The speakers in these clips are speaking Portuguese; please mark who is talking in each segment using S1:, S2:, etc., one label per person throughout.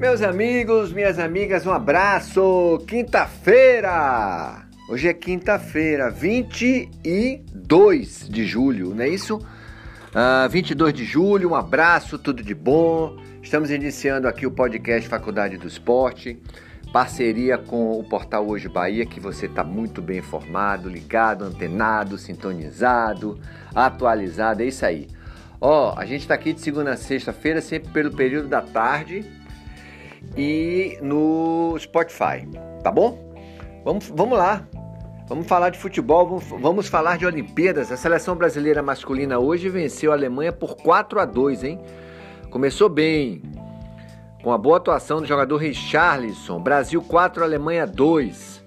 S1: Meus amigos, minhas amigas, um abraço! Quinta-feira! Hoje é quinta-feira, 22 de julho, não é isso? Uh, 22 de julho, um abraço, tudo de bom. Estamos iniciando aqui o podcast Faculdade do Esporte, parceria com o portal Hoje Bahia, que você está muito bem informado, ligado, antenado, sintonizado, atualizado, é isso aí. Ó, a gente está aqui de segunda a sexta-feira, sempre pelo período da tarde e no Spotify, tá bom? Vamos, vamos lá, vamos falar de futebol, vamos, vamos falar de Olimpíadas. A seleção brasileira masculina hoje venceu a Alemanha por 4 a 2, hein? Começou bem, com a boa atuação do jogador Richarlison. Brasil 4, Alemanha 2.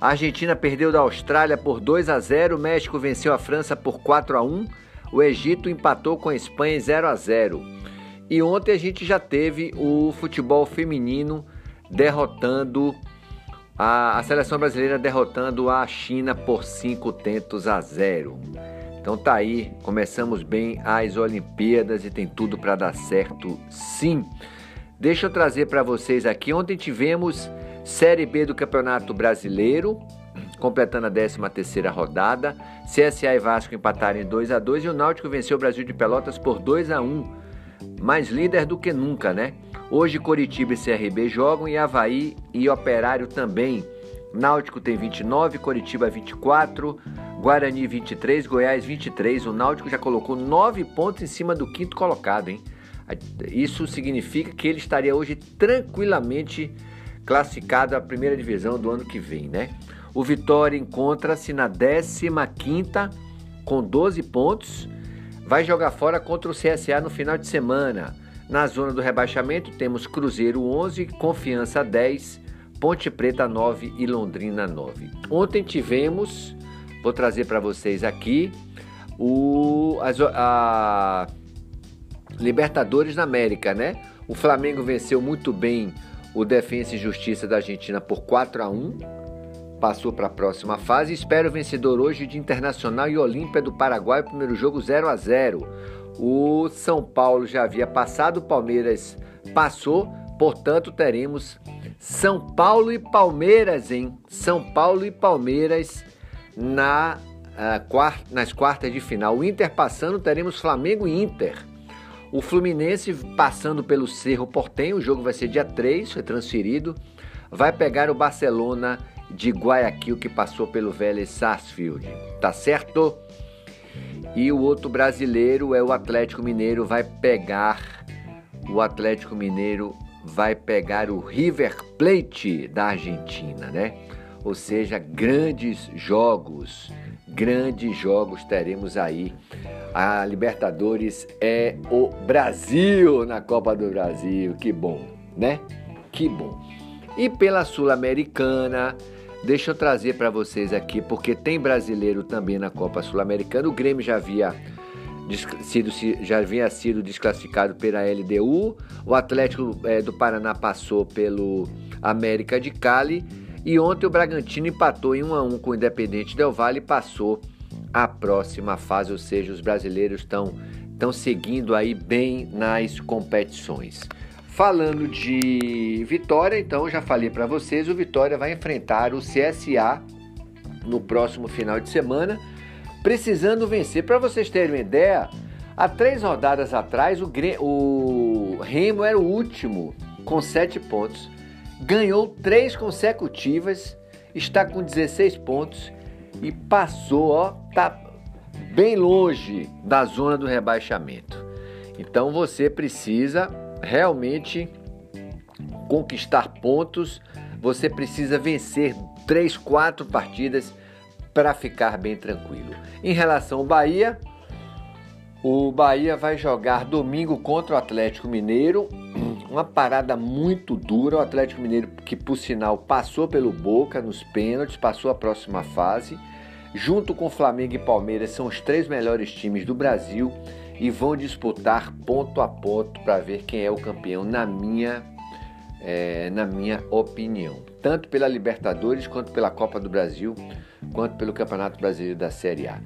S1: A Argentina perdeu da Austrália por 2 a 0, o México venceu a França por 4 a 1 o Egito empatou com a Espanha em 0 a 0. E ontem a gente já teve o futebol feminino derrotando a, a seleção brasileira derrotando a China por 5 tentos a 0. Então tá aí, começamos bem as Olimpíadas e tem tudo para dar certo, sim. Deixa eu trazer para vocês aqui. Ontem tivemos Série B do Campeonato Brasileiro, completando a 13 terceira rodada. CSA e Vasco empataram em 2 a 2 e o Náutico venceu o Brasil de Pelotas por 2 a 1 mais líder do que nunca, né? Hoje Coritiba e CRB jogam e Havaí e Operário também. Náutico tem 29, Coritiba 24, Guarani 23, Goiás 23. O Náutico já colocou 9 pontos em cima do quinto colocado, hein? Isso significa que ele estaria hoje tranquilamente classificado à primeira divisão do ano que vem, né? O Vitória encontra-se na 15ª com 12 pontos. Vai jogar fora contra o CSA no final de semana. Na zona do rebaixamento temos Cruzeiro 11, Confiança 10, Ponte Preta 9 e Londrina 9. Ontem tivemos, vou trazer para vocês aqui, o a, a Libertadores da América, né? O Flamengo venceu muito bem o Defensa e Justiça da Argentina por 4 a 1 passou para a próxima fase e espera o vencedor hoje de Internacional e Olímpia do Paraguai, primeiro jogo 0 a 0. O São Paulo já havia passado, o Palmeiras passou, portanto teremos São Paulo e Palmeiras, hein? São Paulo e Palmeiras na, uh, quart nas quartas de final. O Inter passando, teremos Flamengo e Inter. O Fluminense passando pelo Cerro Portenho, o jogo vai ser dia 3, foi transferido. Vai pegar o Barcelona de Guayaquil que passou pelo Vélez Sarsfield, tá certo? E o outro brasileiro é o Atlético Mineiro, vai pegar o Atlético Mineiro vai pegar o River Plate da Argentina, né? Ou seja, grandes jogos, grandes jogos teremos aí. A Libertadores é o Brasil na Copa do Brasil, que bom, né? Que bom. E pela Sul-Americana, Deixa eu trazer para vocês aqui, porque tem brasileiro também na Copa Sul-Americana. O Grêmio já havia sido, já havia sido desclassificado pela LDU. O Atlético é, do Paraná passou pelo América de Cali. E ontem o Bragantino empatou em 1 a 1 com o Independente Del Valle e passou à próxima fase, ou seja, os brasileiros estão estão seguindo aí bem nas competições. Falando de Vitória, então já falei para vocês, o Vitória vai enfrentar o CSA no próximo final de semana, precisando vencer. Para vocês terem uma ideia, há três rodadas atrás o, o Remo era o último com sete pontos, ganhou três consecutivas, está com 16 pontos e passou, ó, tá bem longe da zona do rebaixamento. Então você precisa realmente conquistar pontos, você precisa vencer três, quatro partidas para ficar bem tranquilo. Em relação ao Bahia, o Bahia vai jogar domingo contra o Atlético Mineiro. Uma parada muito dura. O Atlético Mineiro, que por sinal passou pelo Boca nos pênaltis, passou a próxima fase. Junto com Flamengo e Palmeiras, são os três melhores times do Brasil e vão disputar ponto a ponto para ver quem é o campeão, na minha, é, na minha opinião. Tanto pela Libertadores, quanto pela Copa do Brasil, quanto pelo Campeonato Brasileiro da Série A.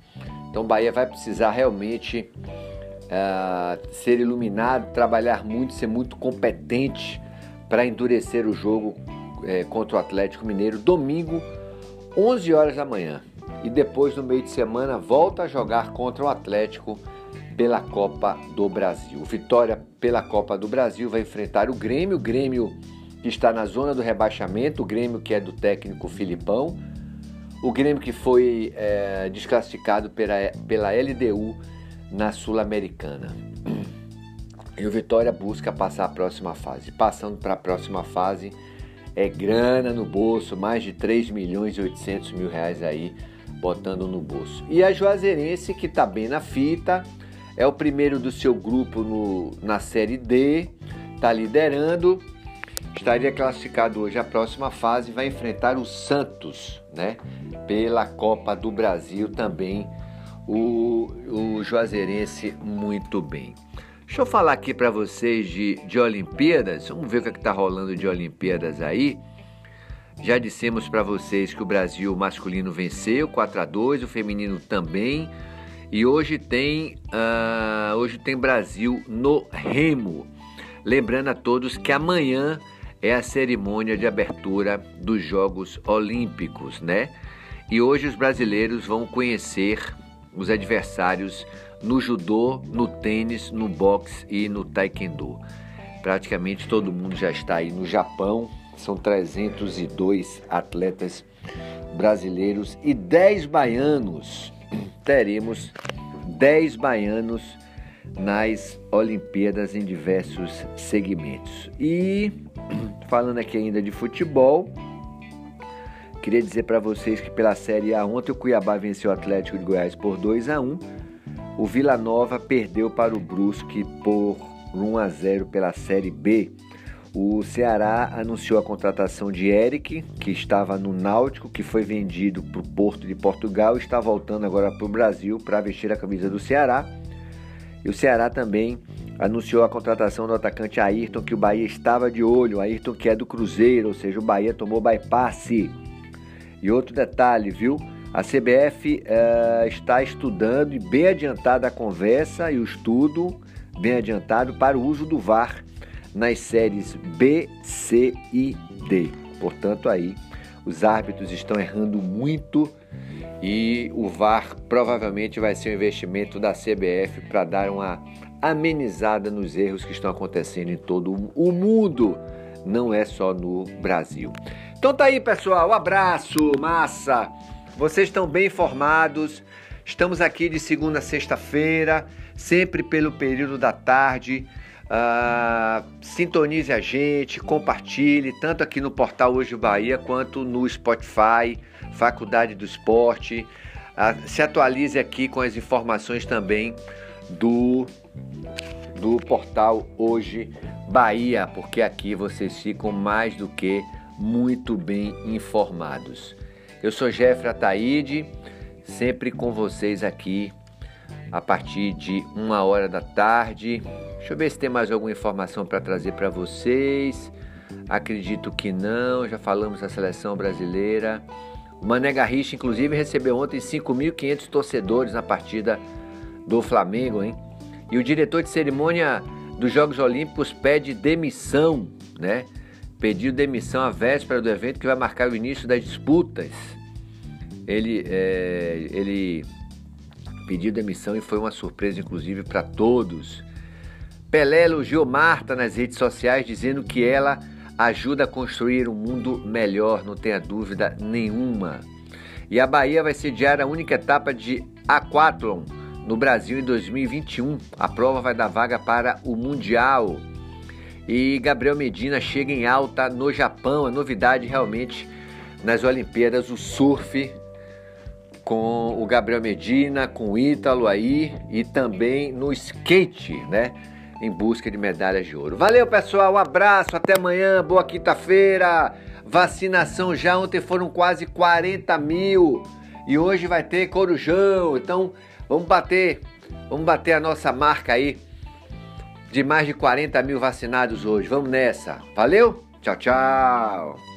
S1: Então, Bahia vai precisar realmente uh, ser iluminado, trabalhar muito, ser muito competente para endurecer o jogo é, contra o Atlético Mineiro domingo, 11 horas da manhã. E depois, no meio de semana, volta a jogar contra o Atlético pela Copa do Brasil. Vitória pela Copa do Brasil vai enfrentar o Grêmio, o Grêmio que está na zona do rebaixamento, o Grêmio que é do técnico Filipão, o Grêmio que foi é, desclassificado pela, pela LDU na Sul-Americana. E o Vitória busca passar a próxima fase. Passando para a próxima fase, é grana no bolso, mais de 3 milhões e 800 mil reais aí botando no bolso. E a Juazeirense, que está bem na fita, é o primeiro do seu grupo no, na Série D, está liderando, estaria classificado hoje à próxima fase, vai enfrentar o Santos, né? Pela Copa do Brasil também, o, o Juazeirense muito bem. Deixa eu falar aqui para vocês de, de Olimpíadas. Vamos ver o que é está rolando de Olimpíadas aí. Já dissemos para vocês que o Brasil masculino venceu 4 a 2, o feminino também. E hoje tem, uh, hoje tem Brasil no remo. Lembrando a todos que amanhã é a cerimônia de abertura dos Jogos Olímpicos, né? E hoje os brasileiros vão conhecer os adversários no judô, no tênis, no boxe e no taekwondo. Praticamente todo mundo já está aí no Japão, são 302 atletas brasileiros e 10 baianos. Teremos 10 baianos nas Olimpíadas em diversos segmentos. E falando aqui ainda de futebol, queria dizer para vocês que pela Série A ontem o Cuiabá venceu o Atlético de Goiás por 2 a 1 o Vila Nova perdeu para o Brusque por 1 a 0 pela Série B. O Ceará anunciou a contratação de Eric, que estava no Náutico, que foi vendido para o Porto de Portugal, está voltando agora para o Brasil para vestir a camisa do Ceará. E o Ceará também anunciou a contratação do atacante Ayrton, que o Bahia estava de olho. Ayrton que é do Cruzeiro, ou seja, o Bahia tomou bypass. E outro detalhe, viu? A CBF uh, eh, está estudando e bem adiantada a conversa e o estudo, bem adiantado, para o uso do VAR nas séries B, C e D. Portanto, aí os árbitros estão errando muito e o VAR provavelmente vai ser um investimento da CBF para dar uma amenizada nos erros que estão acontecendo em todo o mundo, não é só no Brasil. Então tá aí, pessoal. Um abraço, massa. Vocês estão bem informados. Estamos aqui de segunda a sexta-feira, sempre pelo período da tarde. Uh, sintonize a gente, compartilhe, tanto aqui no portal Hoje Bahia quanto no Spotify, Faculdade do Esporte. Uh, se atualize aqui com as informações também do, do portal Hoje Bahia, porque aqui vocês ficam mais do que muito bem informados. Eu sou Jeffrey Ataíde, sempre com vocês aqui a partir de uma hora da tarde. Deixa eu ver se tem mais alguma informação para trazer para vocês. Acredito que não, já falamos da seleção brasileira. O Mané Garrincha, inclusive, recebeu ontem 5.500 torcedores na partida do Flamengo, hein? E o diretor de cerimônia dos Jogos Olímpicos pede demissão, né? pediu demissão à véspera do evento que vai marcar o início das disputas. Ele, é, ele pediu demissão e foi uma surpresa, inclusive, para todos. Pelé elogiou Marta nas redes sociais, dizendo que ela ajuda a construir um mundo melhor, não tenha dúvida nenhuma. E a Bahia vai sediar a única etapa de Aquathlon no Brasil em 2021. A prova vai dar vaga para o Mundial. E Gabriel Medina chega em alta no Japão. A novidade realmente nas Olimpíadas, o surf com o Gabriel Medina, com o Ítalo aí e também no skate, né? Em busca de medalhas de ouro. Valeu, pessoal. Um abraço. Até amanhã. Boa quinta-feira. Vacinação já. Ontem foram quase 40 mil. E hoje vai ter Corujão. Então, vamos bater. Vamos bater a nossa marca aí de mais de 40 mil vacinados hoje. Vamos nessa. Valeu? Tchau, tchau.